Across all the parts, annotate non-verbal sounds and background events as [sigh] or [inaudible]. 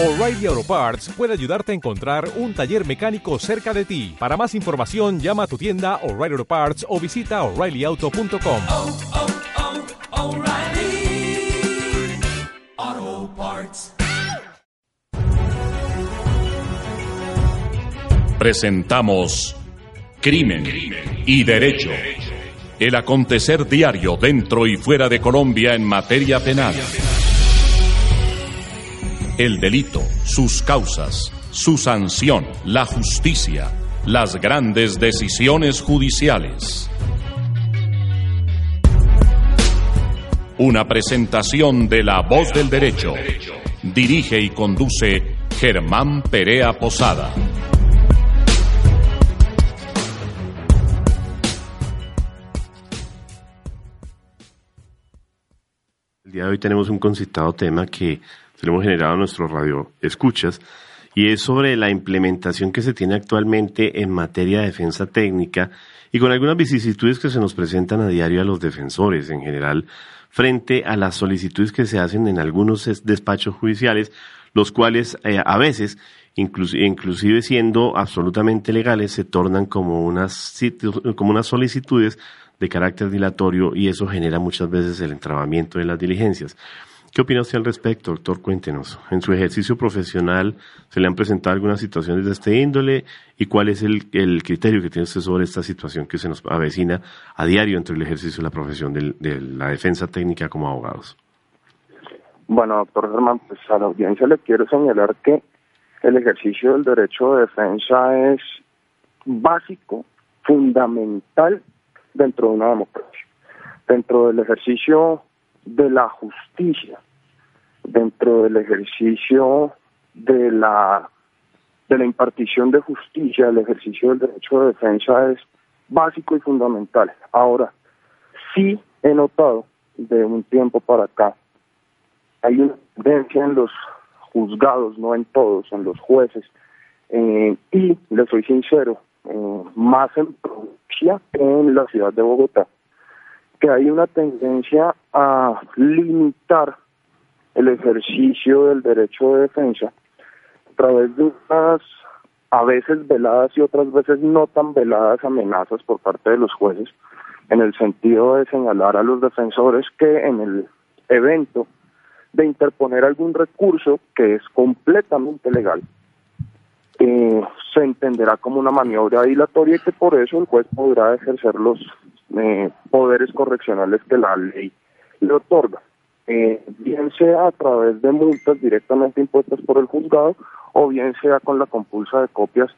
O'Reilly Auto Parts puede ayudarte a encontrar un taller mecánico cerca de ti. Para más información, llama a tu tienda O'Reilly Auto Parts o visita oreillyauto.com. oh, oh, Parts. Presentamos Crimen y Derecho. El acontecer diario dentro y fuera de Colombia en materia penal. El delito, sus causas, su sanción, la justicia, las grandes decisiones judiciales. Una presentación de La Voz del Derecho. Dirige y conduce Germán Perea Posada. El día de hoy tenemos un concitado tema que tenemos generado en nuestro radio escuchas y es sobre la implementación que se tiene actualmente en materia de defensa técnica y con algunas vicisitudes que se nos presentan a diario a los defensores en general frente a las solicitudes que se hacen en algunos es- despachos judiciales, los cuales eh, a veces, inclus- inclusive siendo absolutamente legales, se tornan como unas, como unas solicitudes de carácter dilatorio y eso genera muchas veces el entrabamiento de las diligencias. ¿Qué opina usted al respecto, doctor? Cuéntenos. En su ejercicio profesional, ¿se le han presentado algunas situaciones de este índole? ¿Y cuál es el, el criterio que tiene usted sobre esta situación que se nos avecina a diario entre el ejercicio de la profesión de la defensa técnica como abogados? Bueno, doctor Germán, pues a la audiencia le quiero señalar que el ejercicio del derecho de defensa es básico, fundamental dentro de una democracia. Dentro del ejercicio de la justicia, dentro del ejercicio de la de la impartición de justicia, el ejercicio del derecho de defensa es básico y fundamental. Ahora, sí he notado de un tiempo para acá hay una tendencia en los juzgados, no en todos, en los jueces, eh, y le soy sincero, eh, más en provincia en la ciudad de Bogotá, que hay una tendencia a limitar el ejercicio del derecho de defensa a través de unas a veces veladas y otras veces no tan veladas amenazas por parte de los jueces, en el sentido de señalar a los defensores que en el evento de interponer algún recurso que es completamente legal, eh, se entenderá como una maniobra dilatoria y que por eso el juez podrá ejercer los eh, poderes correccionales que la ley le otorga, eh, bien sea a través de multas directamente impuestas por el juzgado o bien sea con la compulsa de copias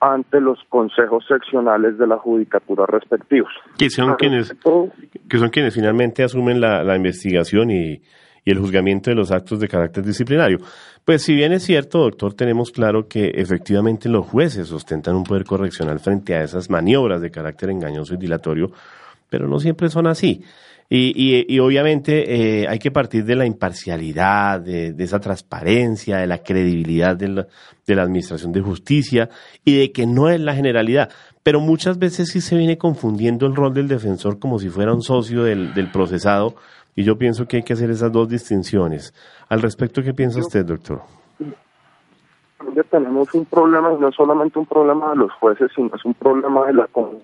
ante los consejos seccionales de la judicatura respectivos. Que son quienes, respecto, que son quienes finalmente asumen la, la investigación y, y el juzgamiento de los actos de carácter disciplinario. Pues si bien es cierto, doctor, tenemos claro que efectivamente los jueces ostentan un poder correccional frente a esas maniobras de carácter engañoso y dilatorio, pero no siempre son así. Y, y, obviamente eh, hay que partir de la imparcialidad, de, de esa transparencia, de la credibilidad de la, de la Administración de Justicia y de que no es la generalidad. Pero muchas veces sí se viene confundiendo el rol del defensor como si fuera un socio del, del procesado y yo pienso que hay que hacer esas dos distinciones. Al respecto, ¿qué piensa usted, doctor? ya tenemos un problema, y no solamente un problema de los jueces, sino es un problema de la comunidad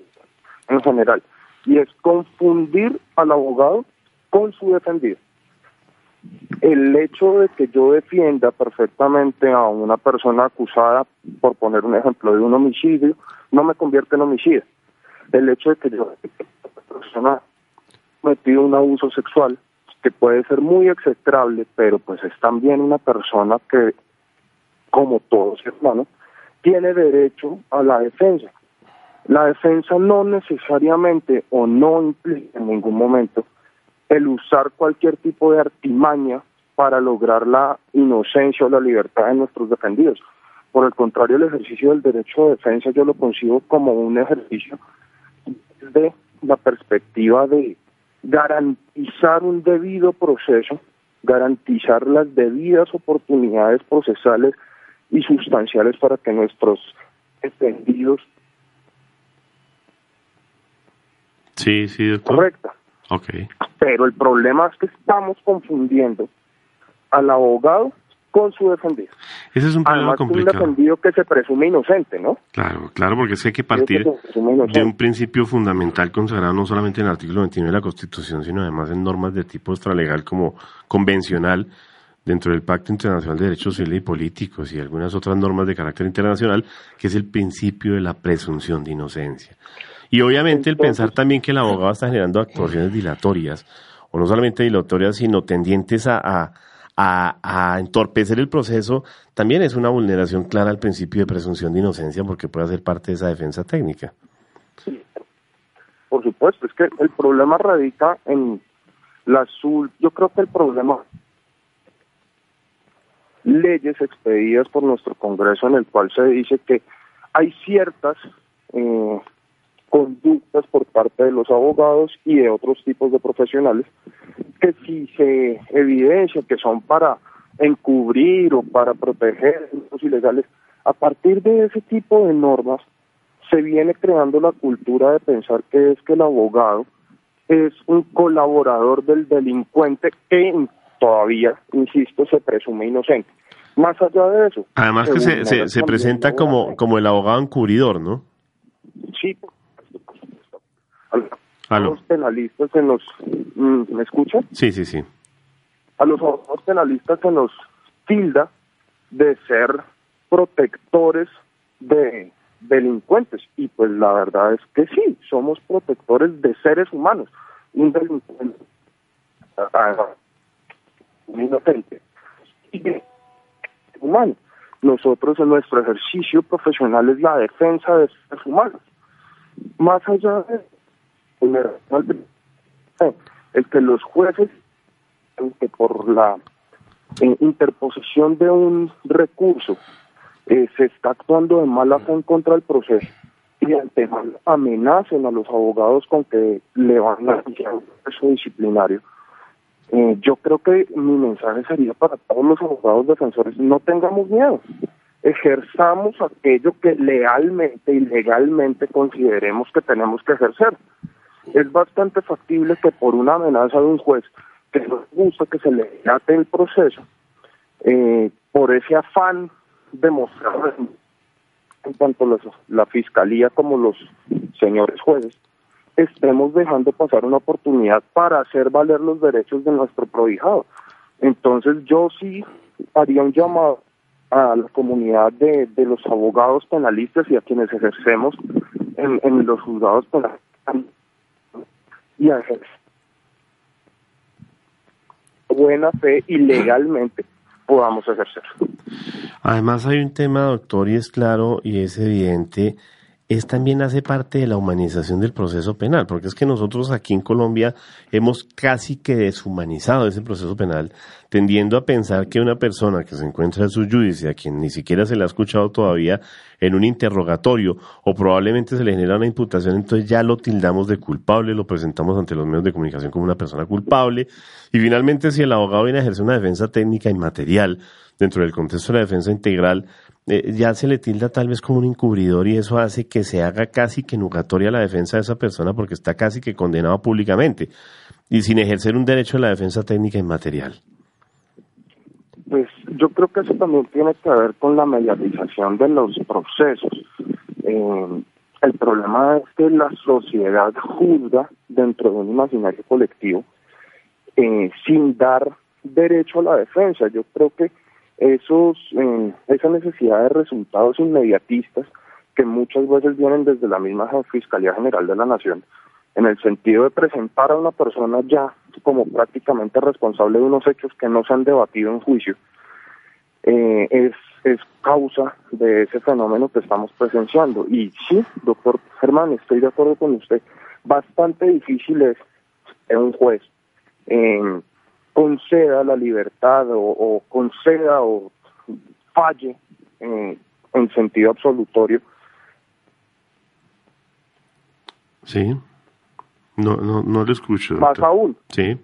en general, y es confundir al abogado con su defendido. El hecho de que yo defienda perfectamente a una persona acusada, por poner un ejemplo, de un homicidio, no me convierte en homicida. El hecho de que yo una persona cometido un abuso sexual, que puede ser muy execrable, pero pues es también una persona que como todo ser humano, tiene derecho a la defensa. La defensa no necesariamente o no implica en ningún momento el usar cualquier tipo de artimaña para lograr la inocencia o la libertad de nuestros defendidos. Por el contrario, el ejercicio del derecho de defensa yo lo concibo como un ejercicio desde la perspectiva de garantizar un debido proceso, garantizar las debidas oportunidades procesales y sustanciales para que nuestros defendidos Sí, sí, doctor. correcta. Ok. Pero el problema es que estamos confundiendo al abogado con su defendido. Ese es un problema Además, un complicado. defendido que se presume inocente, ¿no? Claro, claro, porque es que hay que partir que de un principio fundamental consagrado no solamente en el artículo 29 de la Constitución, sino además en normas de tipo extralegal como convencional dentro del Pacto Internacional de Derechos Civiles y Políticos y algunas otras normas de carácter internacional, que es el principio de la presunción de inocencia. Y obviamente el pensar también que el abogado está generando actuaciones dilatorias, o no solamente dilatorias, sino tendientes a, a, a- a entorpecer el proceso, también es una vulneración clara al principio de presunción de inocencia porque puede ser parte de esa defensa técnica. Por supuesto, es que el problema radica en la azul. Yo creo que el problema leyes expedidas por nuestro Congreso en el cual se dice que hay ciertas eh, conductas por parte de los abogados y de otros tipos de profesionales que si se evidencia que son para encubrir o para proteger delitos ilegales, a partir de ese tipo de normas se viene creando la cultura de pensar que es que el abogado es un colaborador del delincuente que todavía, insisto, se presume inocente. Más allá de eso. Además que se, se, se presenta como, como el abogado encubridor, ¿no? Sí, por supuesto, por supuesto. A los penalistas se nos... mm, ¿Me escuchan? Sí, sí, sí. a los penalistas se nos tilda de ser protectores de delincuentes y pues la verdad es que sí, somos protectores de seres humanos. Un delincuente, ah, un inocente, humano. Nosotros en nuestro ejercicio profesional es la defensa de seres humanos. Más allá de el que los jueces que por la eh, interposición de un recurso eh, se está actuando de mala fe en contra del proceso y ante amenacen a los abogados con que le van a iniciar un proceso disciplinario. Eh, yo creo que mi mensaje sería para todos los abogados defensores, no tengamos miedo, ejerzamos aquello que lealmente y legalmente consideremos que tenemos que ejercer. Es bastante factible que por una amenaza de un juez que no gusta que se le dilate el proceso, eh, por ese afán de mostrar en tanto la fiscalía como los señores jueces, estemos dejando pasar una oportunidad para hacer valer los derechos de nuestro prohijado. Entonces yo sí haría un llamado a la comunidad de, de los abogados penalistas y a quienes ejercemos en, en los juzgados penales y ejercer buena fe y legalmente podamos ejercer. Además hay un tema, doctor, y es claro y es evidente, es también hace parte de la humanización del proceso penal, porque es que nosotros aquí en Colombia hemos casi que deshumanizado ese proceso penal, tendiendo a pensar que una persona que se encuentra en su judicia, a quien ni siquiera se le ha escuchado todavía en un interrogatorio, o probablemente se le genera una imputación, entonces ya lo tildamos de culpable, lo presentamos ante los medios de comunicación como una persona culpable, y finalmente si el abogado viene a ejercer una defensa técnica y material dentro del contexto de la defensa integral, eh, ya se le tilda tal vez como un encubridor y eso hace que se haga casi que nugatoria la defensa de esa persona porque está casi que condenado públicamente y sin ejercer un derecho de la defensa técnica y material. Pues yo creo que eso también tiene que ver con la mediatización de los procesos. Eh, el problema es que la sociedad juzga dentro de un imaginario colectivo eh, sin dar derecho a la defensa. Yo creo que esos eh, esa necesidad de resultados inmediatistas que muchas veces vienen desde la misma Fiscalía General de la Nación, en el sentido de presentar a una persona ya como prácticamente responsable de unos hechos que no se han debatido en juicio, eh, es, es causa de ese fenómeno que estamos presenciando. Y sí, doctor Germán, estoy de acuerdo con usted, bastante difícil es un juez eh, conceda la libertad o, o conceda o falle eh, en sentido absolutorio Sí. No, no, no lo escucho. Más doctor. aún, Sí.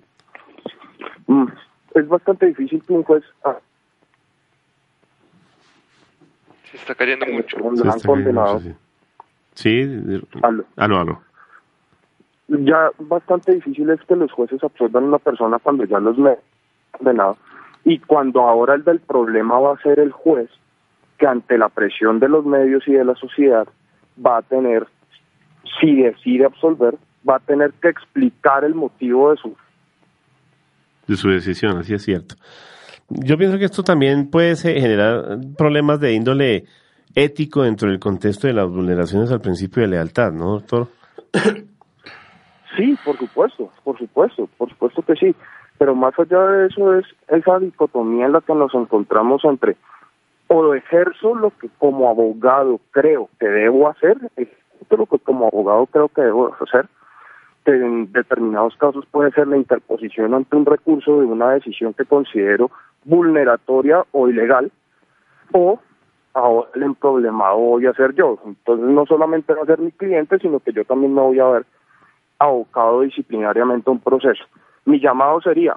mm, es bastante difícil que un juez ah, Se está cayendo mucho. donde Se está cayendo condenado, mucho, Sí, Sí, aló, aló. Ya bastante difícil es que los jueces absuelvan a una persona cuando ya los me condenado y cuando ahora el del problema va a ser el juez, que ante la presión de los medios y de la sociedad va a tener, si decide absolver, va a tener que explicar el motivo de su de su decisión, así es cierto. Yo pienso que esto también puede ser- generar problemas de índole ético dentro del contexto de las vulneraciones al principio de lealtad, ¿no, doctor? [coughs] Sí, por supuesto, por supuesto, por supuesto que sí. Pero más allá de eso es esa dicotomía en la que nos encontramos entre o ejerzo lo que como abogado creo que debo hacer, ejerzo lo que como abogado creo que debo hacer, que en determinados casos puede ser la interposición ante un recurso de una decisión que considero vulneratoria o ilegal, o ahora el problemado voy a ser yo. Entonces no solamente va a ser mi cliente, sino que yo también me voy a ver abocado disciplinariamente a un proceso. Mi llamado sería,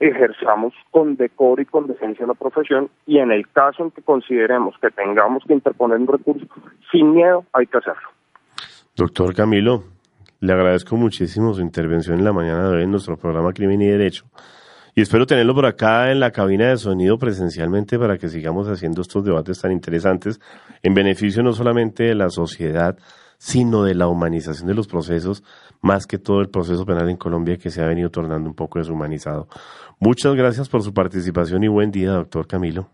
ejerzamos con decoro y con decencia la profesión y en el caso en que consideremos que tengamos que interponer un recurso, sin miedo hay que hacerlo. Doctor Camilo, le agradezco muchísimo su intervención en la mañana de hoy en nuestro programa Crimen y Derecho. Y espero tenerlo por acá en la cabina de sonido presencialmente para que sigamos haciendo estos debates tan interesantes en beneficio no solamente de la sociedad, sino de la humanización de los procesos, más que todo el proceso penal en Colombia que se ha venido tornando un poco deshumanizado. Muchas gracias por su participación y buen día, doctor Camilo.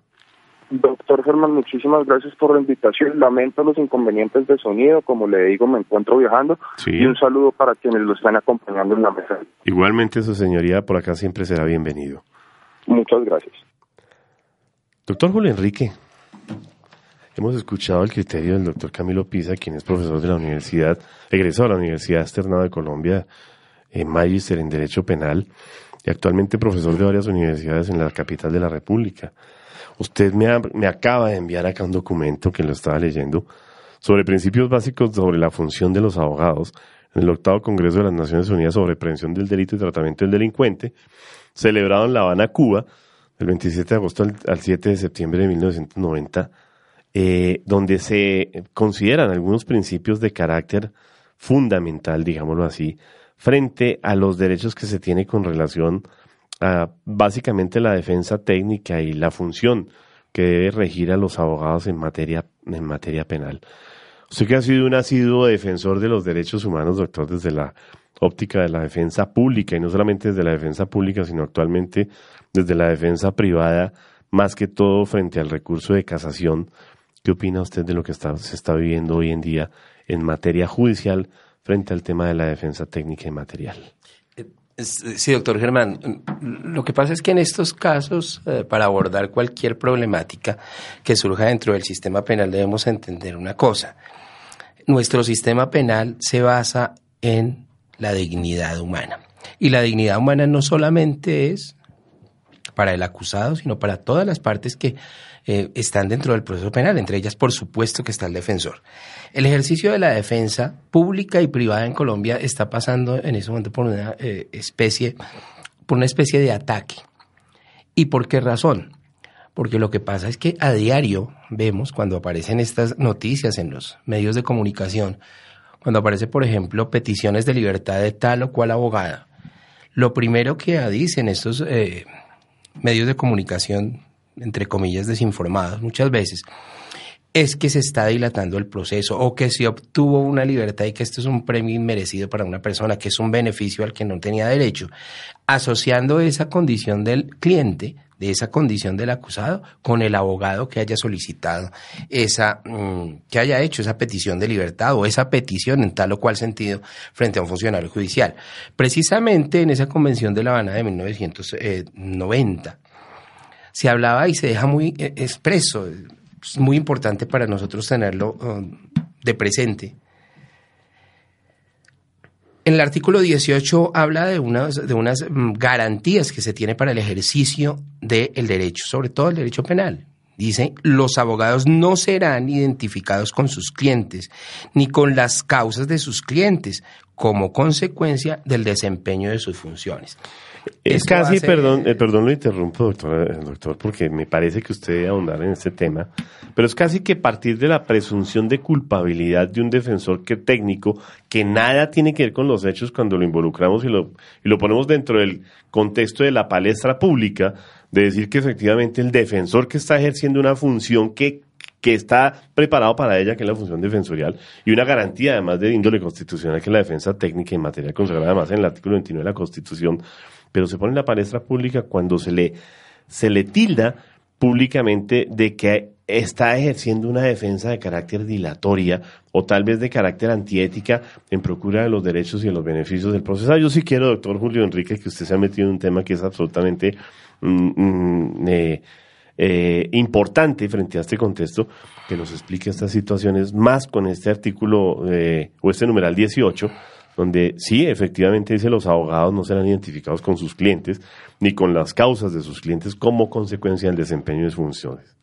Doctor Germán, muchísimas gracias por la invitación. Lamento los inconvenientes de sonido, como le digo, me encuentro viajando. Sí. Y un saludo para quienes lo están acompañando en la mesa. Igualmente, su señoría por acá siempre será bienvenido. Muchas gracias. Doctor Julio Enrique, hemos escuchado el criterio del doctor Camilo Pisa, quien es profesor de la universidad, egresado de la Universidad Externada de Colombia, en Magister en Derecho Penal y actualmente profesor de varias universidades en la capital de la República. Usted me, ha- me acaba de enviar acá un documento que lo estaba leyendo sobre principios básicos sobre la función de los abogados en el octavo Congreso de las Naciones Unidas sobre Prevención del Delito y Tratamiento del Delincuente, celebrado en La Habana, Cuba, del 27 de agosto al, al 7 de septiembre de 1990, eh, donde se consideran algunos principios de carácter fundamental, digámoslo así, frente a los derechos que se tiene con relación a básicamente la defensa técnica y la función que debe regir a los abogados en materia, en materia penal. Usted que ha sido un asiduo defensor de los derechos humanos, doctor, desde la óptica de la defensa pública, y no solamente desde la defensa pública, sino actualmente desde la defensa privada, más que todo frente al recurso de casación. ¿Qué opina usted de lo que se está viviendo hoy en día en materia judicial frente al tema de la defensa técnica y material? Es- Sí, doctor Germán. Lo que pasa es que en estos casos, eh, para abordar cualquier problemática que surja dentro del sistema penal, debemos entender una cosa. Nuestro sistema penal se basa en la dignidad humana. Y la dignidad humana no solamente es para el acusado, sino para todas las partes que eh, están dentro del proceso penal, entre ellas, por supuesto, que está el defensor. El ejercicio de la defensa pública y privada en Colombia está pasando en ese momento por una eh, especie, por una especie de ataque. ¿Y por qué razón? Porque lo que pasa es que a diario vemos cuando aparecen estas noticias en los medios de comunicación, cuando aparece, por ejemplo, peticiones de libertad de tal o cual abogada, lo primero que dicen estos eh, medios de comunicación, entre comillas, desinformados muchas veces, es que se está dilatando el proceso o que se obtuvo una libertad y que esto es un premio inmerecido para una persona, que es un beneficio al que no tenía derecho, asociando esa condición del cliente, de esa condición del acusado, con el abogado que haya solicitado esa, mm, que haya hecho esa petición de libertad o esa petición en tal o cual sentido frente a un funcionario judicial. Precisamente en esa convención de La Habana de 1990 se hablaba y se deja muy eh, expreso, es muy importante para nosotros tenerlo um, de presente. En el artículo 18 habla de unas, de unas mm, garantías que se tiene para el ejercicio del derecho, sobre todo el derecho penal. Dice, los abogados no serán identificados con sus clientes ni con las causas de sus clientes como consecuencia del desempeño de sus funciones. Es Esto casi, hace- perdón, eh, perdón lo interrumpo, doctor, eh, doctor, porque me parece que usted debe ahondar en este tema, pero es casi que partir de la presunción de culpabilidad de un defensor que técnico que nada tiene que ver con los hechos cuando lo involucramos y lo, y lo ponemos dentro del contexto de la palestra pública, de decir que efectivamente el defensor que está ejerciendo una función que que está preparado para ella, que es la función defensorial, y una garantía además de índole constitucional, que es la defensa técnica en materia consagrada además en el artículo 29 de la Constitución, pero se pone en la palestra pública cuando se le, se le tilda públicamente de que está ejerciendo una defensa de carácter dilatoria o tal vez de carácter antiética en procura de los derechos y de los beneficios del proceso. Yo sí quiero, doctor Julio Enrique, que usted se ha metido en un tema que es absolutamente mm, mm, eh, eh, importante frente a este contexto, que nos explique estas situaciones más con este artículo eh, o este numeral 18, donde sí, efectivamente dice los abogados no serán identificados con sus clientes ni con las causas de sus clientes como consecuencia del desempeño de sus funciones.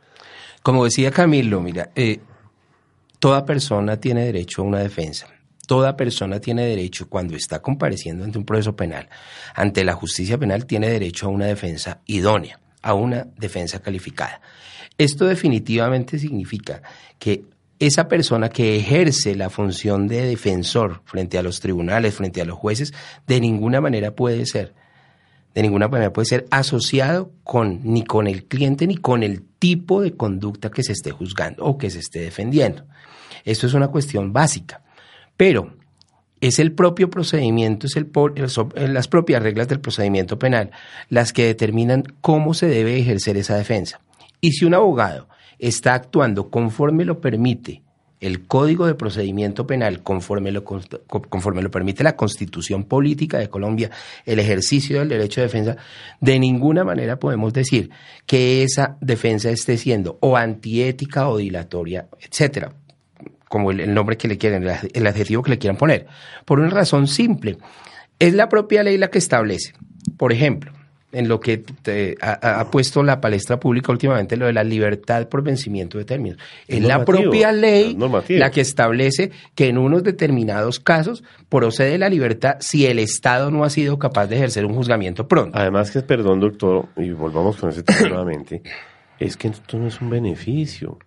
Como decía Camilo, mira, eh, toda persona tiene derecho a una defensa. Toda persona tiene derecho, cuando está compareciendo ante un proceso penal, ante la justicia penal, tiene derecho a una defensa idónea, a una defensa calificada. Esto definitivamente significa que esa persona que ejerce la función de defensor frente a los tribunales, frente a los jueces, de ninguna manera puede ser de ninguna manera puede ser asociado con ni con el cliente ni con el tipo de conducta que se esté juzgando o que se esté defendiendo. Esto es una cuestión básica, pero es el propio procedimiento, es eh, las propias reglas del procedimiento penal las que determinan cómo se debe ejercer esa defensa. Y si un abogado está actuando conforme lo permite el Código de Procedimiento Penal, conforme lo, conforme lo permite la Constitución Política de Colombia, el ejercicio del derecho de defensa, de ninguna manera podemos decir que esa defensa esté siendo o antiética o dilatoria, etcétera como el, el nombre que le quieren, el, ad- el adjetivo que le quieran poner, por una razón simple. Es la propia ley la que establece, por ejemplo, en lo que te- ha, puesto la palestra pública últimamente, lo de la libertad por vencimiento de términos. Es la propia ley normativo. la que establece que en unos determinados casos procede la libertad si el Estado no ha sido capaz de ejercer un juzgamiento pronto. Además que, perdón doctor, y volvamos con ese tema nuevamente, es que esto no es un beneficio,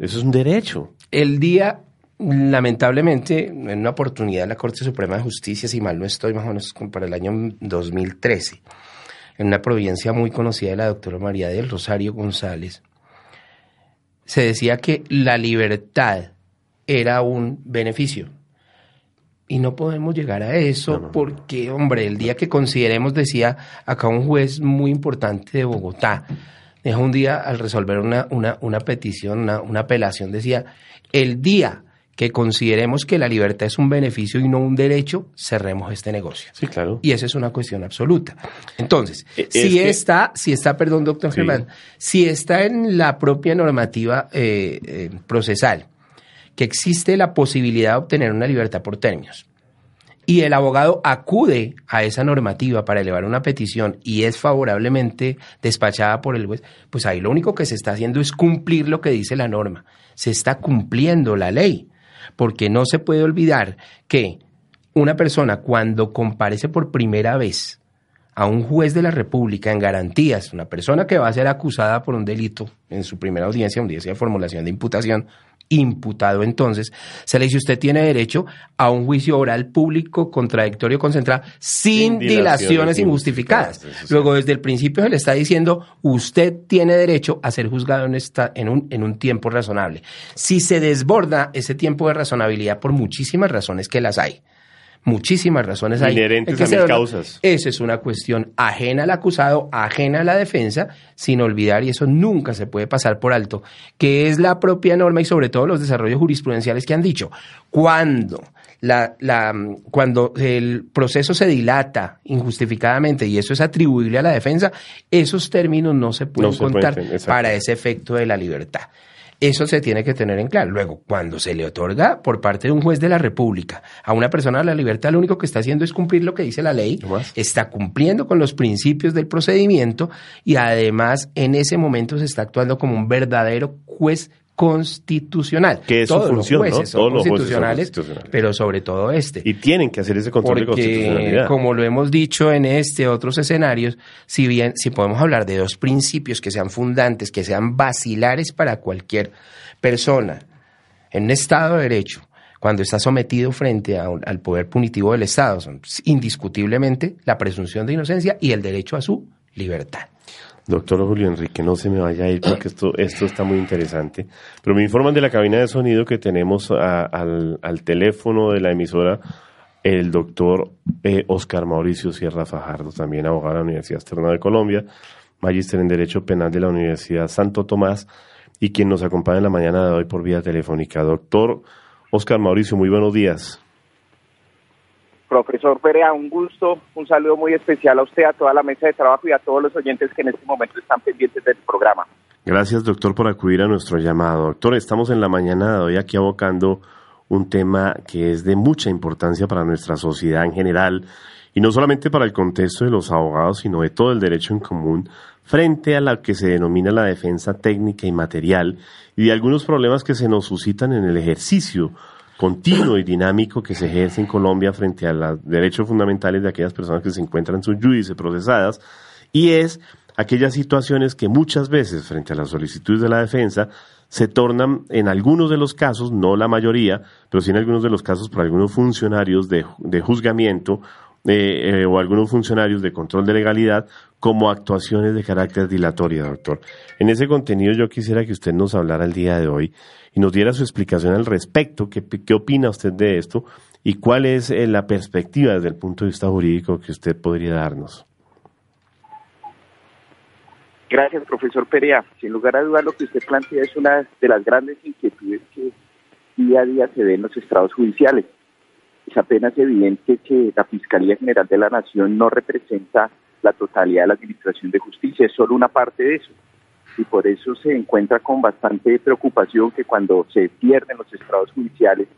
eso es un derecho. El día, lamentablemente, en una oportunidad la Corte Suprema de Justicia, si mal no estoy, más o menos para el año 2013, en una providencia muy conocida de la doctora María del Rosario González, se decía que la libertad era un beneficio. Y no podemos llegar a eso porque, hombre, el día que consideremos, decía acá un juez muy importante de Bogotá, dijo un día al resolver una, una, una petición, una, una apelación, decía, el día que consideremos que la libertad es un beneficio y no un derecho, cerremos este negocio. Sí, claro. Y esa es una cuestión absoluta. Entonces, Eh, es si que- está, si está, perdón, doctor Sí. Germán, si está en la propia normativa eh, eh, procesal que existe la posibilidad de obtener una libertad por términos y el abogado acude a esa normativa para elevar una petición y es favorablemente despachada por el juez, pues ahí lo único que se está haciendo es cumplir lo que dice la norma. Se está cumpliendo la ley, porque no se puede olvidar que una persona cuando comparece por primera vez a un juez de la República en garantías, una persona que va a ser acusada por un delito en su primera audiencia, audiencia de formulación de imputación, imputado entonces, se le dice usted tiene derecho a un juicio oral público contradictorio concentrado sin, Sin dilaciones dilaciones injustificadas. Luego, desde el principio se le está diciendo usted tiene derecho a ser juzgado en, esta, en, un, en un tiempo razonable. Si se desborda ese tiempo de razonabilidad por muchísimas razones que las hay, muchísimas razones hay. Inherentes en que a dobla. causas. Esa es una cuestión ajena al acusado, ajena a la defensa, sin olvidar, y eso nunca se puede pasar por alto, que es la propia norma y sobre todo los desarrollos jurisprudenciales que han dicho. Cuando, la, la, cuando el proceso se dilata injustificadamente y eso es atribuible a la defensa, esos términos no se pueden No se pueden contar para ese efecto de la libertad. Eso se tiene que tener en claro. Luego, cuando se le otorga por parte de un juez de la República a una persona la libertad, lo único que está haciendo es cumplir lo que dice la ley, más. está cumpliendo con los principios del procedimiento y además en ese momento se está actuando como un verdadero juez constitucional. Que es su Todos función, los son Todos los jueces son constitucionales, pero sobre todo este. Y tienen que hacer ese control de Porque, constitucionalidad. como lo hemos dicho en este otros escenarios, si bien si podemos hablar de dos principios que sean fundantes, que sean vacilares para cualquier persona en un Estado de Derecho, cuando está sometido frente a un- al poder punitivo del Estado, son indiscutiblemente la presunción de inocencia y el derecho a su libertad. Doctor Julio Enrique, no se me vaya a ir porque esto, esto está muy interesante. Pero me informan de la cabina de sonido que tenemos al teléfono de la emisora el doctor eh, Oscar Mauricio Sierra Fajardo, también abogado de la Universidad Externa de Colombia, magíster en Derecho Penal de la Universidad Santo Tomás y quien nos acompaña en la mañana de hoy por vía telefónica. Doctor Oscar Mauricio, muy buenos días. Profesor Perea, un gusto, un saludo muy especial a usted, a toda la mesa de trabajo y a todos los oyentes que en este momento están pendientes del programa. Gracias, doctor, por acudir a nuestro llamado. Doctor, estamos en la mañana de hoy aquí abocando un tema que es de mucha importancia para nuestra sociedad en general y no solamente para el contexto de los abogados, sino de todo el derecho en común frente a lo que se denomina la defensa técnica y material y de algunos problemas que se nos suscitan en el ejercicio continuo y dinámico que se ejerce en Colombia frente a los derechos fundamentales de aquellas personas que se encuentran en su judice procesadas y es aquellas situaciones que muchas veces frente a las solicitudes de la defensa se tornan en algunos de los casos, no la mayoría, pero sí en algunos de los casos por algunos funcionarios de, de juzgamiento eh, eh, o algunos funcionarios de control de legalidad como actuaciones de carácter dilatorio, doctor. En ese contenido yo quisiera que usted nos hablara el día de hoy y nos diera su explicación al respecto, qué, qué opina usted de esto y cuál es eh, la perspectiva desde el punto de vista jurídico que usted podría darnos. Gracias, profesor Perea. Sin lugar a dudas, lo que usted plantea es una de las grandes inquietudes que día a día se ven en los estrados judiciales. Es apenas evidente que la Fiscalía General de la Nación no representa la totalidad de la Administración de Justicia, es solo una parte de eso. Y por eso se encuentra con bastante preocupación que cuando se pierden los estrados judiciales,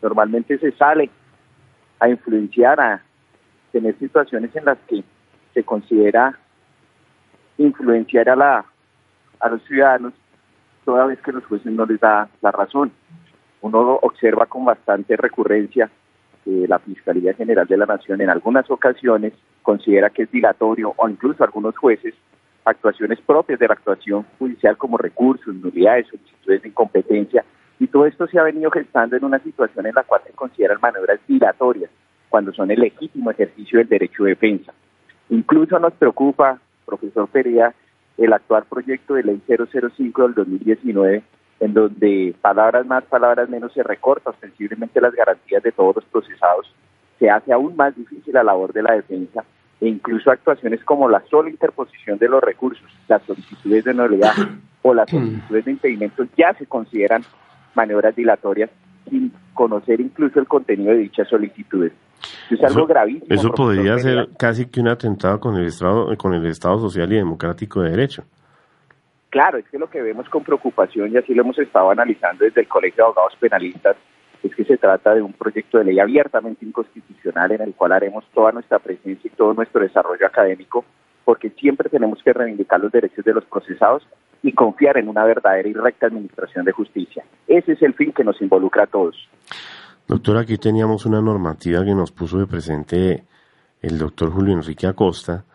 normalmente se sale a influenciar, a tener situaciones en las que se considera influenciar a la a los ciudadanos toda vez que los jueces no les da la razón. Uno observa con bastante recurrencia que la Fiscalía General de la Nación en algunas ocasiones considera que es dilatorio o incluso algunos jueces actuaciones propias de la actuación judicial como recursos, nulidades, solicitudes de incompetencia y todo esto se ha venido gestando en una situación en la cual se consideran maniobras dilatorias cuando son el legítimo ejercicio del derecho de defensa. Incluso nos preocupa, profesor Perea, el actual proyecto de ley 005 del 2019, en donde palabras más, palabras menos se recorta ostensiblemente las garantías de todos los procesados, se hace aún más difícil la labor de la defensa e incluso actuaciones como la sola interposición de los recursos, las solicitudes de nulidad o las solicitudes de impedimento ya se consideran maniobras dilatorias sin conocer incluso el contenido de dichas solicitudes. Eso es algo gravísimo. Eso podría ser casi que un atentado con el Estado, con el Estado social y democrático de derecho. Claro, es que lo que vemos con preocupación, y así lo hemos estado analizando desde el Colegio de Abogados Penalistas, es que se trata de un proyecto de ley abiertamente inconstitucional en el cual haremos toda nuestra presencia y todo nuestro desarrollo académico, porque siempre tenemos que reivindicar los derechos de los procesados y confiar en una verdadera y recta administración de justicia. Ese es el fin que nos involucra a todos. Doctor, aquí teníamos una normativa que nos puso de presente el doctor Julio Enrique Acosta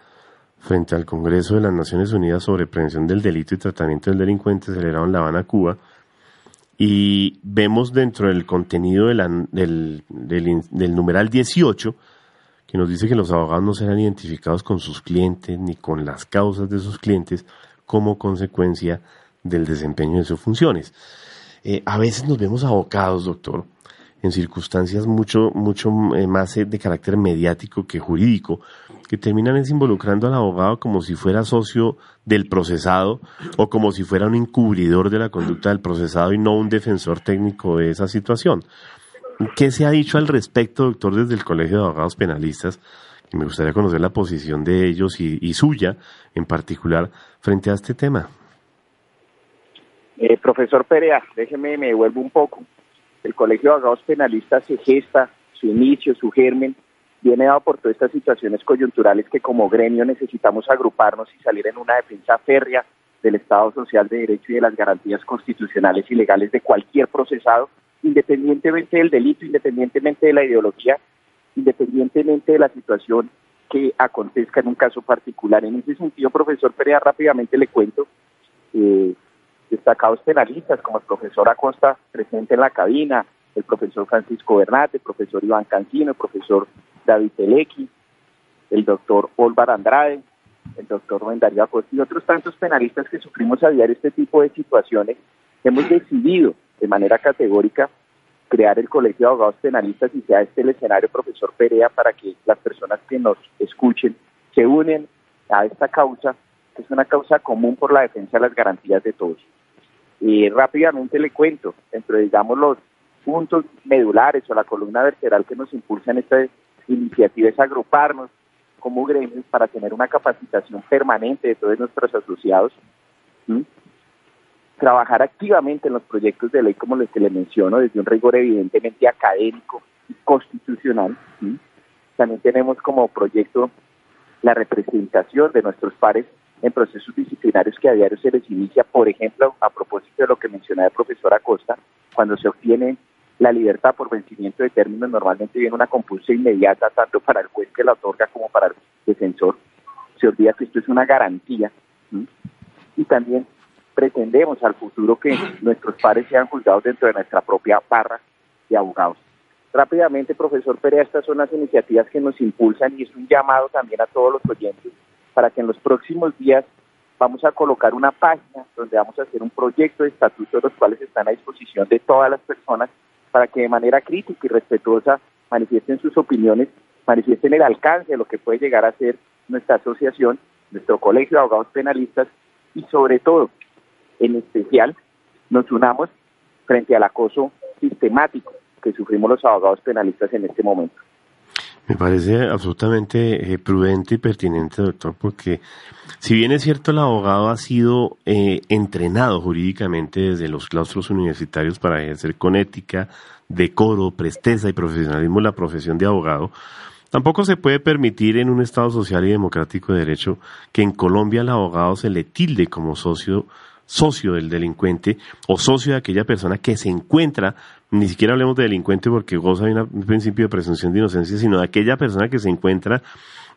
frente al Congreso de las Naciones Unidas sobre Prevención del Delito y Tratamiento del Delincuente celebrado en La Habana, Cuba. Y vemos dentro del contenido del numeral 18 que nos dice que los abogados no serán identificados con sus clientes ni con las causas de sus clientes como consecuencia del desempeño de sus funciones. Eh, a veces nos vemos abocados, doctor, en circunstancias mucho, mucho eh, más eh, de carácter mediático que jurídico, que terminan es involucrando al abogado como si fuera socio del procesado o como si fuera un encubridor de la conducta del procesado y no un defensor técnico de esa situación. ¿Qué se ha dicho al respecto, doctor, desde el Colegio de Abogados Penalistas? Me gustaría conocer la posición de ellos y, y suya en particular frente a este tema. Eh, profesor Perea, déjeme, me devuelvo un poco. El Colegio de Abogados Penalistas se gesta, su inicio, su germen, viene dado por todas estas situaciones coyunturales que como gremio necesitamos agruparnos y salir en una defensa férrea del Estado Social de Derecho y de las garantías constitucionales y legales de cualquier procesado, independientemente del delito, independientemente de la ideología, independientemente de la situación que acontezca en un caso particular. En ese sentido, profesor Perea, rápidamente le cuento, eh, destacados penalistas como el profesor Acosta presente en la cabina, el profesor Francisco Bernate, el profesor Iván Cancino, el profesor David Telequi, el doctor Olvar Andrade, el doctor Rubén Darío Acosta y otros tantos penalistas que sufrimos a diario este tipo de situaciones, hemos decidido de manera categórica crear el Colegio de Abogados Penalistas y sea este el escenario, profesor Perea, para que las personas que nos escuchen se unen a esta causa, que es una causa común por la defensa de las garantías de todos. Y rápidamente le cuento, entre, digamos, los puntos medulares o la columna vertebral que nos impulsa en esta iniciativa es agruparnos como gremios para tener una capacitación permanente de todos nuestros asociados, trabajar activamente en los proyectos de ley como los que le menciono, desde un rigor evidentemente académico y constitucional. También tenemos como proyecto la representación de nuestros pares en procesos disciplinarios que a diario se les inicia, por ejemplo, a propósito de lo que mencionaba el profesor Acosta, cuando se obtiene la libertad por vencimiento de términos, normalmente viene una compulsa inmediata tanto para el juez que la otorga como para el defensor. Se olvida que esto es una garantía. Y también pretendemos al futuro que nuestros pares sean juzgados dentro de nuestra propia barra de abogados. Rápidamente, profesor Perea, estas son las iniciativas que nos impulsan y es un llamado también a todos los oyentes para que en los próximos días vamos a colocar una página donde vamos a hacer un proyecto de estatuto, los cuales están a disposición de todas las personas para que de manera crítica y respetuosa manifiesten sus opiniones, manifiesten el alcance de lo que puede llegar a ser nuestra asociación, nuestro colegio de abogados penalistas y sobre todo, en especial, nos unamos frente al acoso sistemático que sufrimos los abogados penalistas en este momento. Me parece absolutamente eh, prudente y pertinente, doctor, porque si bien es cierto el abogado ha sido eh, entrenado jurídicamente desde los claustros universitarios para ejercer con ética, decoro, presteza y profesionalismo la profesión de abogado, tampoco se puede permitir en un Estado social y democrático de derecho que en Colombia al abogado se le tilde como socio socio del delincuente o socio de aquella persona que se encuentra, ni siquiera hablemos de delincuente porque goza de un principio de presunción de inocencia, sino de aquella persona que se encuentra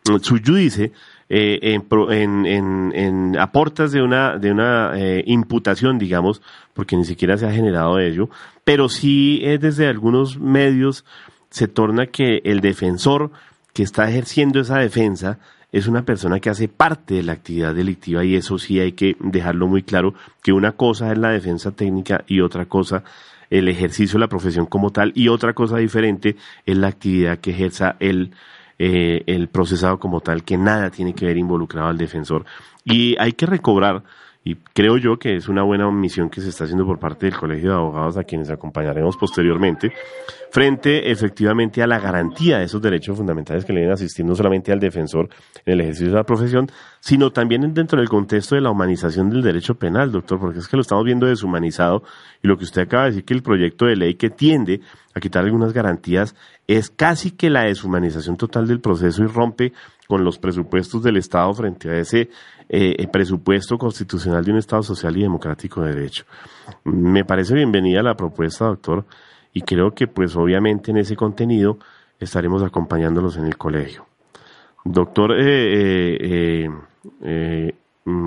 mm, su judice eh, en, en, en, aportas de una, de una eh, imputación, digamos, porque ni siquiera se ha generado ello, pero sí es desde algunos medios se torna que el defensor que está ejerciendo esa defensa es una persona que hace parte de la actividad delictiva y eso sí hay que dejarlo muy claro, que una cosa es la defensa técnica y otra cosa el ejercicio de la profesión como tal y otra cosa diferente es la actividad que ejerza el, eh, el procesado como tal, que nada tiene que ver involucrado al defensor. Y hay que recobrar y creo yo que es una buena misión que se está haciendo por parte del Colegio de Abogados, a quienes acompañaremos posteriormente, frente efectivamente a la garantía de esos derechos fundamentales que le deben asistir no solamente al defensor en el ejercicio de la profesión, sino también dentro del contexto de la humanización del derecho penal, doctor, porque es que lo estamos viendo deshumanizado y lo que usted acaba de decir que el proyecto de ley que tiende a quitar algunas garantías es casi que la deshumanización total del proceso y rompe con los presupuestos del Estado frente a ese eh, presupuesto constitucional de un Estado social y democrático de derecho. Me parece bienvenida la propuesta, doctor, y creo que pues obviamente en ese contenido estaremos acompañándolos en el colegio. Doctor eh, eh, eh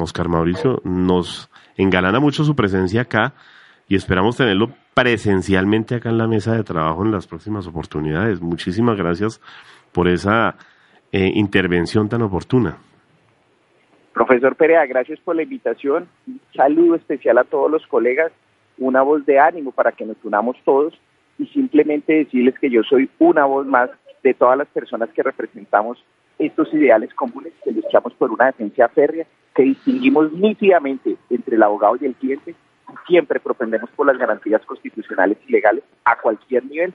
Oscar Mauricio, nos engalana mucho su presencia acá y esperamos tenerlo presencialmente acá en la mesa de trabajo en las próximas oportunidades. Muchísimas gracias por esa intervención tan oportuna. Profesor Perea, gracias por la invitación. Un saludo especial a todos los colegas, una voz de ánimo para que nos unamos todos y simplemente decirles que yo soy una voz más de todas las personas que representamos estos ideales comunes, que luchamos por una defensa férrea, que distinguimos nítidamente entre el abogado y el cliente siempre propendemos por las garantías constitucionales y legales a cualquier nivel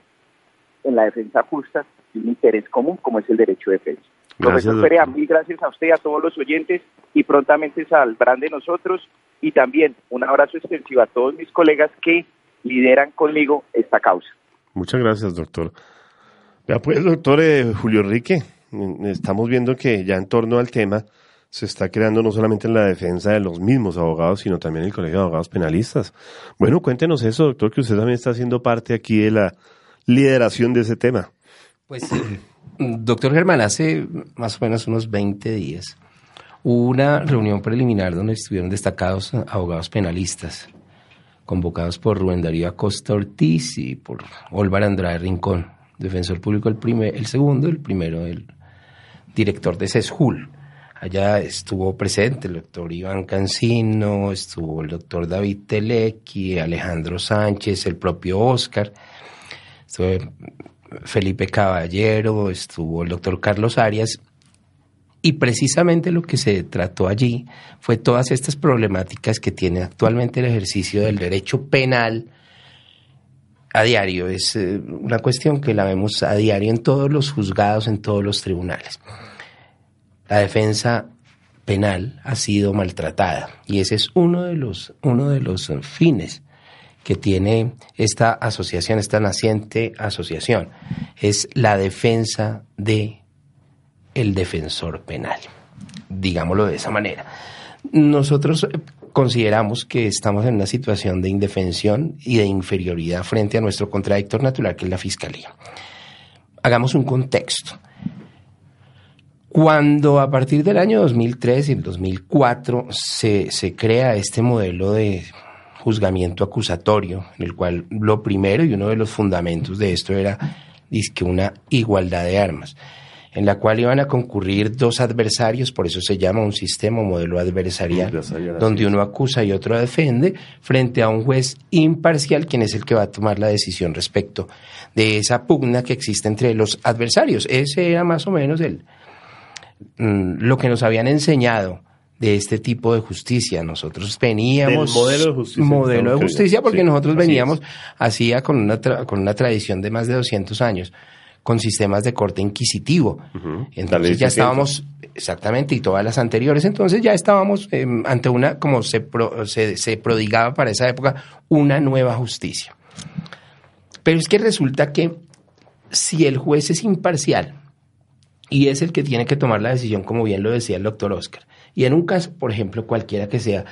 en la defensa justa de un interés común como es el derecho de defensa. Profesor Perea, mil gracias a usted y a todos los oyentes y prontamente saldrán de nosotros y también un abrazo extensivo a todos mis colegas que lideran conmigo esta causa. Muchas gracias, doctor. Ya pues, doctor eh, Julio Enrique, estamos viendo que ya en torno al tema se está creando no solamente en la defensa de los mismos abogados, sino también el Colegio de Abogados Penalistas. Bueno, cuéntenos eso, doctor, que usted también está haciendo parte aquí de la lideración de ese tema. Pues, eh, doctor Germán, hace más o menos unos 20 días hubo una reunión preliminar donde estuvieron destacados abogados penalistas, convocados por Rubén Darío Acosta Ortiz y por Olvar Andrade Rincón, defensor público el, primer, el segundo, el primero el director de CESJUL. Allá estuvo presente el doctor Iván Cancino, estuvo el doctor David Telequi, Alejandro Sánchez, el propio Oscar, estuvo Felipe Caballero, estuvo el doctor Carlos Arias, y precisamente lo que se trató allí fue todas estas problemáticas que tiene actualmente el ejercicio del derecho penal a diario. Es eh, una cuestión que la vemos a diario en todos los juzgados, en todos los tribunales. La defensa penal ha sido maltratada y ese es uno de los, uno de los fines que tiene esta asociación, esta naciente asociación, es la defensa de el defensor penal, digámoslo de esa manera. Nosotros eh, consideramos que estamos en una situación de indefensión y de inferioridad frente a nuestro contradictor natural, que es la Fiscalía. Hagamos un contexto. Cuando a partir del año 2003 y el 2004 se, se crea este modelo de juzgamiento acusatorio, en el cual lo primero y uno de los fundamentos de esto era que una igualdad de armas en la cual iban a concurrir dos adversarios, por eso se llama un sistema modelo adversarial, donde uno acusa y otro defiende, frente a un juez imparcial, quien es el que va a tomar la decisión respecto de esa pugna que existe entre los adversarios. Ese era más o menos el, lo que nos habían enseñado de este tipo de justicia. Nosotros veníamos... modelo de justicia. Modelo de justicia, porque nosotros veníamos, hacía con una, con una tradición de más de 200 años con sistemas de corte inquisitivo. Entonces ya estábamos, exactamente, y todas las anteriores, entonces ya estábamos em, ante una, como se, se, prodigaba para esa época, una nueva justicia. Pero es que resulta que si el juez es imparcial y es el que tiene que tomar la decisión, como bien lo decía el doctor Oscar, y en un caso, por ejemplo, cualquiera que sea,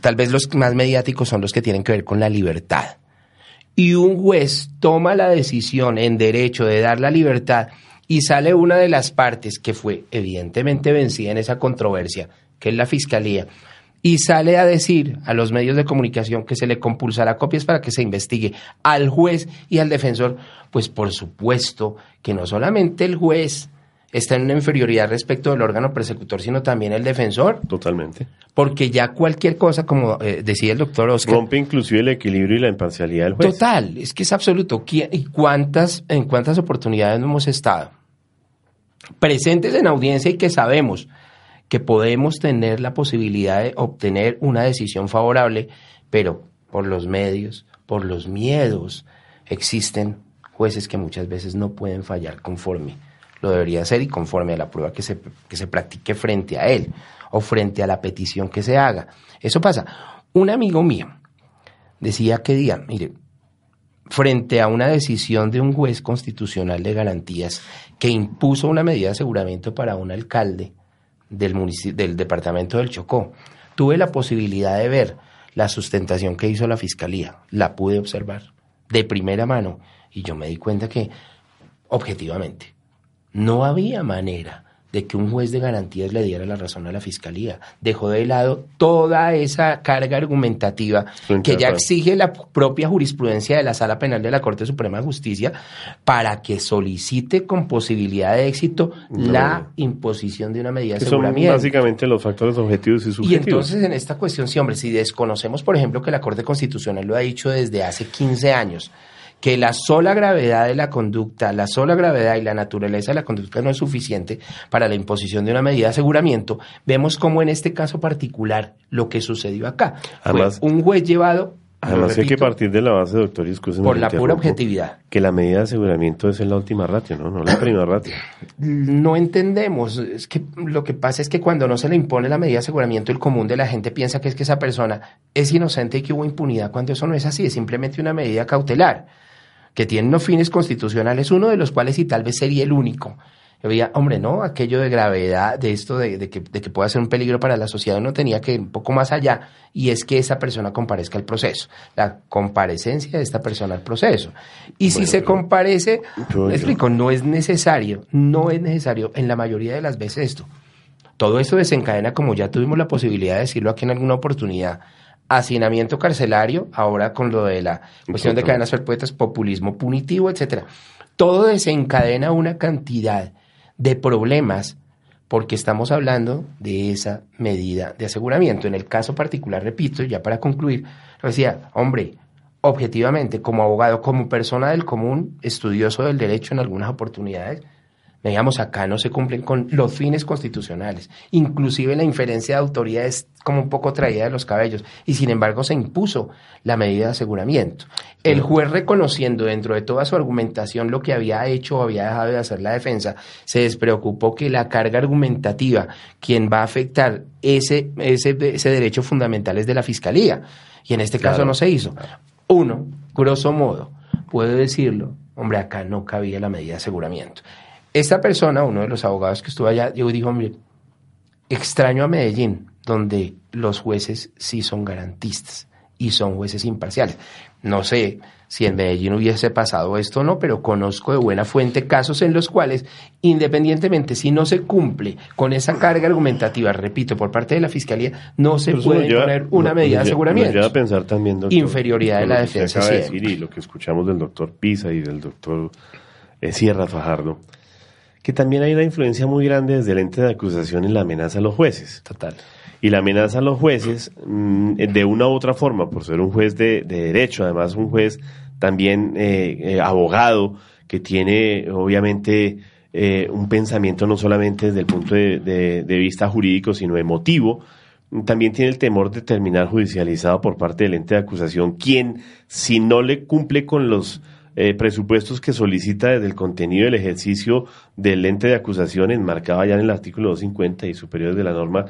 tal vez los más mediáticos son los que tienen que ver con la libertad. Y un juez toma la decisión en derecho de dar la libertad y sale una de las partes que fue evidentemente vencida en esa controversia, que es la fiscalía, y sale a decir a los medios de comunicación que se le compulsará copias para que se investigue al juez y al defensor, pues por supuesto que no solamente el juez está en una inferioridad respecto del órgano persecutor, sino también el defensor. Totalmente. Porque ya cualquier cosa, como eh, decía el doctor Oscar... Rompe inclusive el equilibrio y la imparcialidad del juez. Total, es que es absoluto. ¿Y cuántas, en cuántas oportunidades hemos estado presentes en audiencia y que sabemos que podemos tener la posibilidad de obtener una decisión favorable, pero por los medios, por los miedos, existen jueces que muchas veces no pueden fallar conforme lo debería hacer y conforme a la prueba que se, que se practique frente a él o frente a la petición que se haga. Eso pasa. Un amigo mío decía que día, mire, frente a una decisión de un juez constitucional de garantías que impuso una medida de aseguramiento para un alcalde del, del departamento del Chocó, tuve la posibilidad de ver la sustentación que hizo la fiscalía, la pude observar de primera mano y yo me di cuenta que objetivamente no había manera de que un juez de garantías le diera la razón a la fiscalía. Dejó de lado toda esa carga argumentativa que ya exige la propia jurisprudencia de la Sala Penal de la Corte Suprema de Justicia para que solicite con posibilidad de éxito la imposición de una medida de aseguramiento. Son básicamente los factores objetivos y subjetivos. Y entonces en esta cuestión, sí, hombre, si desconocemos, por ejemplo, que la Corte Constitucional lo ha dicho desde hace 15 años, que la sola gravedad de la conducta, la sola gravedad y la naturaleza de la conducta no es suficiente para la imposición de una medida de aseguramiento, vemos como en este caso particular lo que sucedió acá. Además, Fue un juez llevado Además hay que partir de la base, doctor, y por la pura objetividad. Que la medida de aseguramiento es la última ratio, ¿no? No la primera ratio. No entendemos. Es que lo que pasa es que cuando no se le impone la medida de aseguramiento, el común de la gente piensa que es que esa persona es inocente y que hubo impunidad, cuando eso no es así, es simplemente una medida cautelar que tiene unos fines constitucionales, uno de los cuales y tal vez sería el único, Yo veía, hombre, no, aquello de gravedad, de esto de, de que, de que pueda ser un peligro para la sociedad, uno tenía que ir un poco más allá y es que esa persona comparezca al proceso, la comparecencia de esta persona al proceso. Y si se comparece, Yo- me explico, no es necesario, no es necesario en la mayoría de las veces esto. Todo esto desencadena, como ya tuvimos la posibilidad de decirlo aquí en alguna oportunidad, hacinamiento carcelario, ahora con lo de la cuestión de cadenas perpetuas, populismo punitivo, etcétera. Todo desencadena una cantidad de problemas porque estamos hablando de esa medida de aseguramiento. En el caso particular, repito, ya para concluir, decía, hombre, objetivamente, como abogado, como persona del común, estudioso del derecho en algunas oportunidades, digamos, acá no se cumplen con los fines constitucionales. Inclusive la inferencia de autoría es como un poco traída de los cabellos. Y sin embargo se impuso la medida de aseguramiento. El juez reconociendo dentro de toda su argumentación lo que había hecho o había dejado de hacer la defensa, se despreocupó que la carga argumentativa, quien va a afectar ese, ese, ese derecho fundamental es de la fiscalía. Y en este caso no se hizo. Uno, grosso modo, puedo decirlo, hombre, acá no cabía la medida de aseguramiento. Esta persona, uno de los abogados que estuvo allá, yo dijo, hombre, extraño a Medellín, donde los jueces sí son garantistas y son jueces imparciales. No sé si en Medellín hubiese pasado esto o no, pero conozco de buena fuente casos en los cuales, independientemente si no se cumple con esa carga argumentativa, repito, por parte de la Fiscalía, no se puede lleva- poner una medida de aseguramiento. Lleva a pensar también, doctor, Inferioridad de la defensa de decir y lo que escuchamos del doctor Pisa y del doctor eh, Sierra Fajardo, que también hay una influencia muy grande desde el ente de acusación en la amenaza a los jueces. Total. Y la amenaza a los jueces, mm, de una u otra forma, por ser un juez de, de derecho, además un juez también eh, eh, abogado, que tiene obviamente eh, un pensamiento no solamente desde el punto de, de- de vista jurídico, sino emotivo, también tiene el temor de terminar judicializado por parte del ente de acusación, quien, si no le cumple con los eh, presupuestos que solicita desde el contenido del ejercicio del ente de acusación enmarcado ya en el artículo 250 y superiores de la norma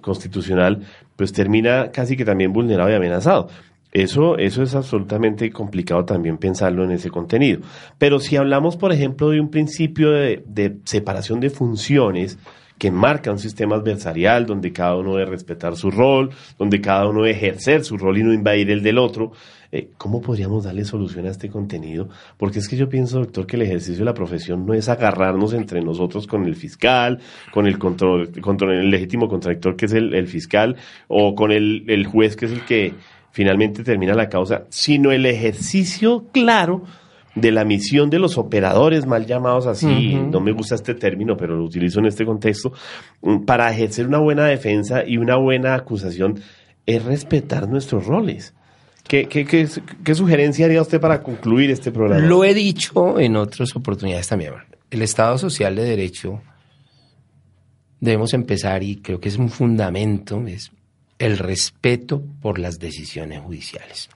constitucional, pues termina casi que también vulnerado y amenazado. Eso, eso es absolutamente complicado también pensarlo en ese contenido. Pero si hablamos, por ejemplo, de un principio de separación de funciones que marca un sistema adversarial donde cada uno debe respetar su rol, donde cada uno debe ejercer su rol y no invadir el del otro, eh, ¿cómo podríamos darle solución a este contenido? Porque es que yo pienso, doctor, que el ejercicio de la profesión no es agarrarnos entre nosotros con el fiscal, con el control, control el legítimo contradictor que es el, fiscal, o con el juez que es el que finalmente termina la causa, sino el ejercicio claro de la misión de los operadores, mal llamados así, no me gusta este término, pero lo utilizo en este contexto, mm, para ejercer una buena defensa y una buena acusación, es respetar nuestros roles. ¿Qué, qué, qué, qué sugerencia haría usted para concluir este programa? Lo he dicho en otras oportunidades también. El Estado Social de Derecho debemos empezar y creo que es un fundamento, es el respeto por las decisiones judiciales.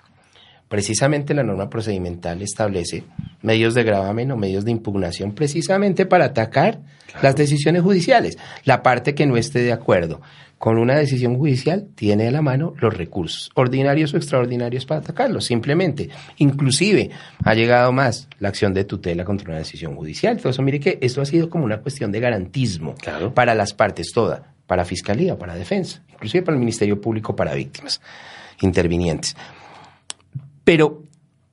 Precisamente la norma procedimental establece medios de gravamen o medios de impugnación precisamente para atacar las decisiones judiciales. La parte que no esté de acuerdo con una decisión judicial tiene a la mano los recursos ordinarios o extraordinarios para atacarlos. Simplemente, inclusive ha llegado más la acción de tutela contra una decisión judicial. Entonces, mire que esto ha sido como una cuestión de garantismo Claro. para las partes todas, para fiscalía, para defensa, inclusive para el Ministerio Público, para víctimas intervinientes. Pero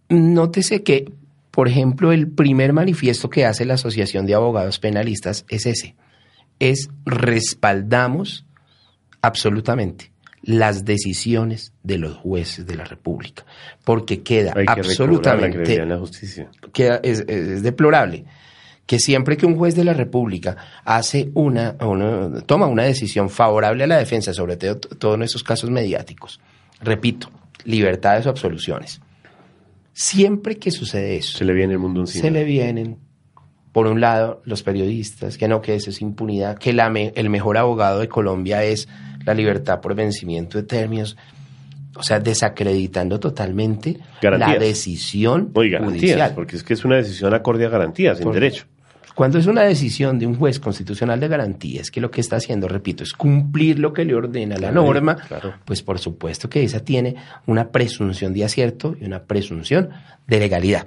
nótese que, por ejemplo, el primer manifiesto que hace la Asociación de Abogados Penalistas es ese. Es respaldamos absolutamente las decisiones de los jueces de la República, porque queda Hay que recobrar la absolutamente credibilidad en la justicia. queda- es, es- es deplorable que siempre que un juez de la República hace una, una- toma una decisión favorable a la defensa, sobre todo, todo en esos casos mediáticos, repito, libertades o absoluciones, siempre que sucede eso, Se le viene el mundo encima. se le vienen, por un lado, los periodistas, que no, que eso es impunidad, que la me- el mejor abogado de Colombia es la libertad por vencimiento de términos, o sea, desacreditando totalmente Garantías. la decisión No, y garantías, judicial. porque es que es una decisión acorde a garantías, en derecho. Cuando es una decisión de un juez constitucional de garantías, que lo que está haciendo, repito, es cumplir lo que le ordena la norma, claro. pues por supuesto que esa tiene una presunción de acierto y una presunción de legalidad.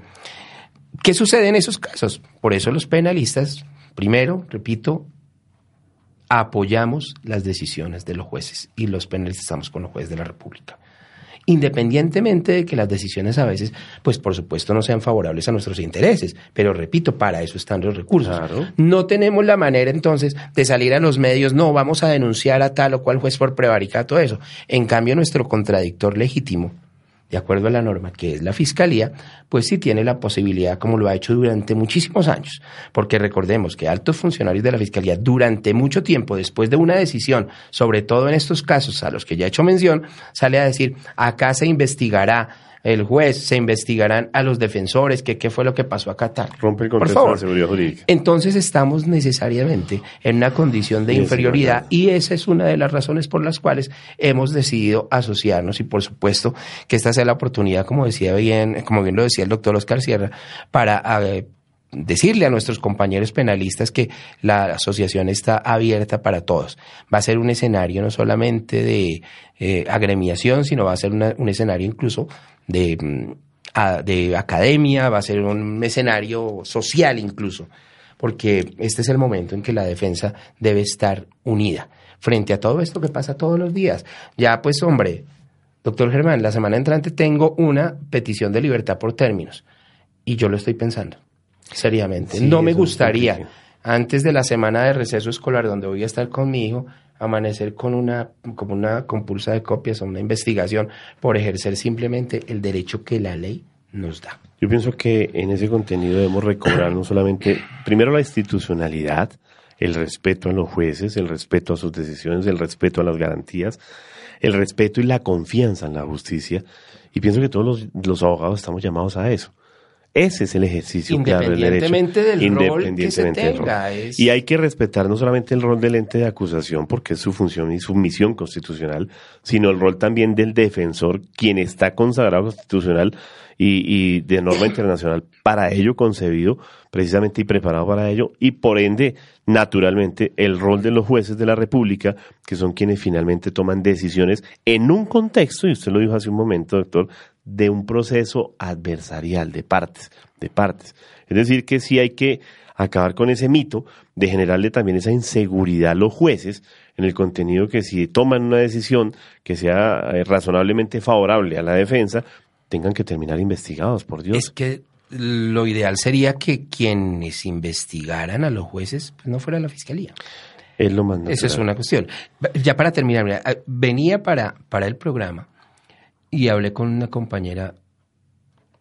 ¿Qué sucede en esos casos? Por eso los penalistas Primero, repito, apoyamos las decisiones de los jueces y los penalistas estamos con los jueces de la República. Independientemente de que las decisiones a veces, pues por supuesto, no sean favorables a nuestros intereses, pero repito, para eso están los recursos. Claro. No tenemos la manera entonces de salir a los medios, no, vamos a denunciar a tal o cual juez por prevaricato, eso. En cambio, nuestro contradictor legítimo, de acuerdo a la norma que es la Fiscalía, pues sí tiene la posibilidad, como lo ha hecho durante muchísimos años, porque recordemos que altos funcionarios de la Fiscalía durante mucho tiempo, después de una decisión, sobre todo en estos casos a los que ya he hecho mención, sale a decir, acá se investigará el juez, se investigarán a los defensores, que qué fue lo que pasó acá tal. Rompe el Por de seguridad jurídica. Entonces estamos necesariamente en una condición de Sí, inferioridad sí, y esa es una de las razones por las cuales hemos decidido asociarnos y por supuesto que esta sea la oportunidad, como decía bien, como bien lo decía el doctor Oscar Sierra, para eh, decirle a nuestros compañeros penalistas que la asociación está abierta para todos. Va a ser un escenario no solamente de eh, agremiación, sino va a ser una- un escenario incluso de, a- de academia, va a ser un escenario social incluso, porque este es el momento en que la defensa debe estar unida frente a todo esto que pasa todos los días. Ya pues hombre, doctor Germán, la semana entrante tengo una petición de libertad por términos y yo lo estoy pensando seriamente. Sí, no me gustaría, antes de la semana de receso escolar donde voy a estar con mi hijo, amanecer con una, como una compulsa de copias o una investigación por ejercer simplemente el derecho que la ley nos da. Yo pienso que en ese contenido debemos recobrar no solamente, primero la institucionalidad, el respeto a los jueces, el respeto a sus decisiones, el respeto a las garantías, el respeto y la confianza en la justicia. Y pienso que todos los, los abogados estamos llamados a eso. Ese es el ejercicio claro del derecho. Independientemente del rol que se Independientemente del rol. tenga. es- Y hay que respetar no solamente el rol del ente de acusación, porque es su función y su misión constitucional, sino el rol también del defensor, quien está consagrado constitucional y, y de norma internacional para ello concebido, precisamente y preparado para ello, y por ende, naturalmente, el rol de los jueces de la República, que son quienes finalmente toman decisiones en un contexto, y usted lo dijo hace un momento, doctor, de un proceso adversarial de partes, de partes. Es decir, que sí hay que acabar con ese mito de generarle también esa inseguridad a los jueces en el contenido que si toman una decisión que sea eh, razonablemente favorable a la defensa, tengan que terminar investigados, por Dios. Es que lo ideal sería que quienes investigaran a los jueces pues, no fuera la fiscalía. Es lo más Esa es natural. una cuestión. Ya para terminar, mira, ah, venía para, para el programa y hablé con una compañera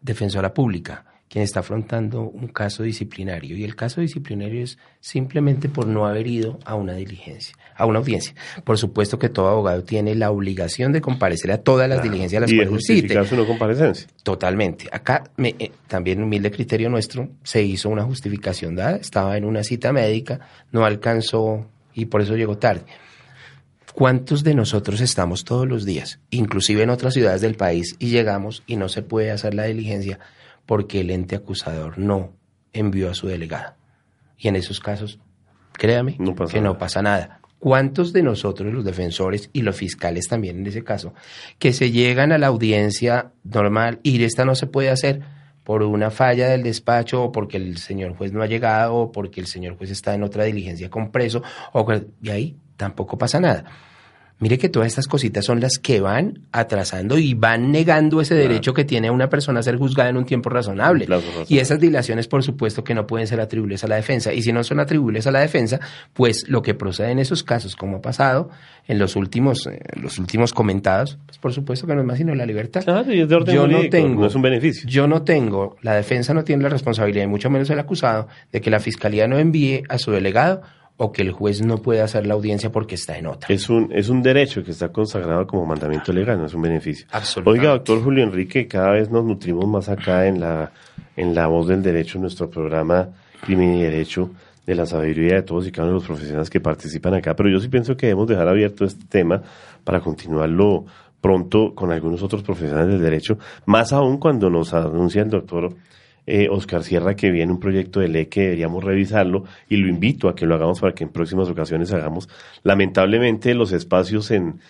defensora pública quien está afrontando un caso disciplinario y el caso disciplinario es simplemente por no haber ido a una diligencia, a una audiencia. Por supuesto que todo abogado tiene la obligación de comparecer a todas las diligencias a las y cuales justificar su no comparecencia. Totalmente. Acá, me, eh, también humilde criterio nuestro, se hizo una justificación dada, estaba en una cita médica, no alcanzó y por eso llegó tarde. ¿Cuántos de nosotros estamos todos los días, inclusive en otras ciudades del país, y llegamos y no se puede hacer la diligencia porque el ente acusador no envió a su delegada? Y en esos casos, créame No que no pasa nada. ¿Cuántos de nosotros, los defensores y los fiscales también en ese caso, que se llegan a la audiencia normal y esta no se puede hacer por una falla del despacho o porque el señor juez no ha llegado o porque el señor juez está en otra diligencia con preso o y ahí tampoco pasa nada. Mire que todas estas cositas son las que van atrasando y van negando ese derecho que tiene una persona a ser juzgada en un tiempo razonable. Y esas dilaciones, por supuesto, que no pueden ser atribuibles a la defensa. Y si no son atribuibles a la defensa, pues lo que procede en esos casos, como ha pasado en los últimos, eh, los últimos comentados, pues por supuesto que no es más sino la libertad. Claro, y es de orden Yo no tengo, no es un beneficio. Yo no tengo, la defensa no tiene la responsabilidad, y mucho menos el acusado, de que la fiscalía no envíe a su delegado o que el juez no pueda hacer la audiencia porque está en otra. Es un, es un derecho que está consagrado como mandamiento legal, no es un beneficio. Absolutamente. Oiga, doctor Julio Enrique, cada vez nos nutrimos más acá en la, en la voz del derecho, en nuestro programa Crimen y Derecho, de la sabiduría de todos y cada uno de los profesionales que participan acá. Pero yo sí pienso que debemos dejar abierto este tema para continuarlo pronto con algunos otros profesionales del derecho, más aún cuando nos anuncia el doctor eh, Oscar Sierra que viene un proyecto de ley que deberíamos revisarlo y lo invito a que lo hagamos para que en próximas ocasiones hagamos. Lamentablemente los espacios en,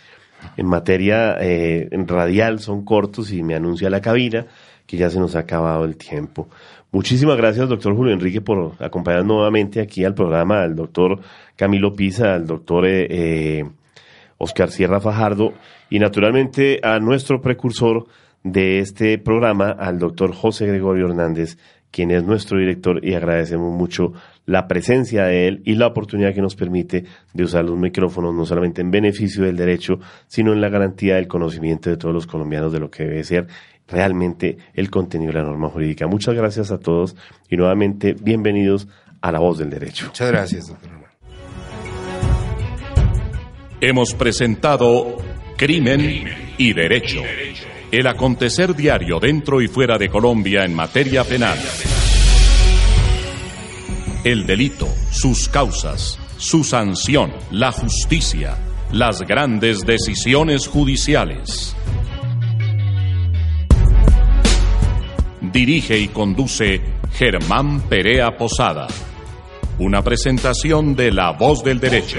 en materia eh, en radial son cortos y me anuncia la cabina que ya se nos ha acabado el tiempo. Muchísimas gracias, doctor Julio Enrique, por acompañarnos nuevamente aquí al programa, al doctor Camilo Pisa, al doctor eh, Oscar Sierra Fajardo y naturalmente a nuestro precursor de este programa, al doctor José Gregorio Hernández, quien es nuestro director y agradecemos mucho la presencia de él y la oportunidad que nos permite de usar los micrófonos no solamente en beneficio del derecho, sino en la garantía del conocimiento de todos los colombianos de lo que debe ser realmente el contenido de la norma jurídica. Muchas gracias a todos y nuevamente bienvenidos a La Voz del Derecho. Muchas gracias, doctor. Hemos presentado Crimen y Derecho, el acontecer diario dentro y fuera de Colombia en materia penal. El delito, sus causas, su sanción, la justicia, las grandes decisiones judiciales. Dirige y conduce Germán Perea Posada. Una presentación de La Voz del Derecho.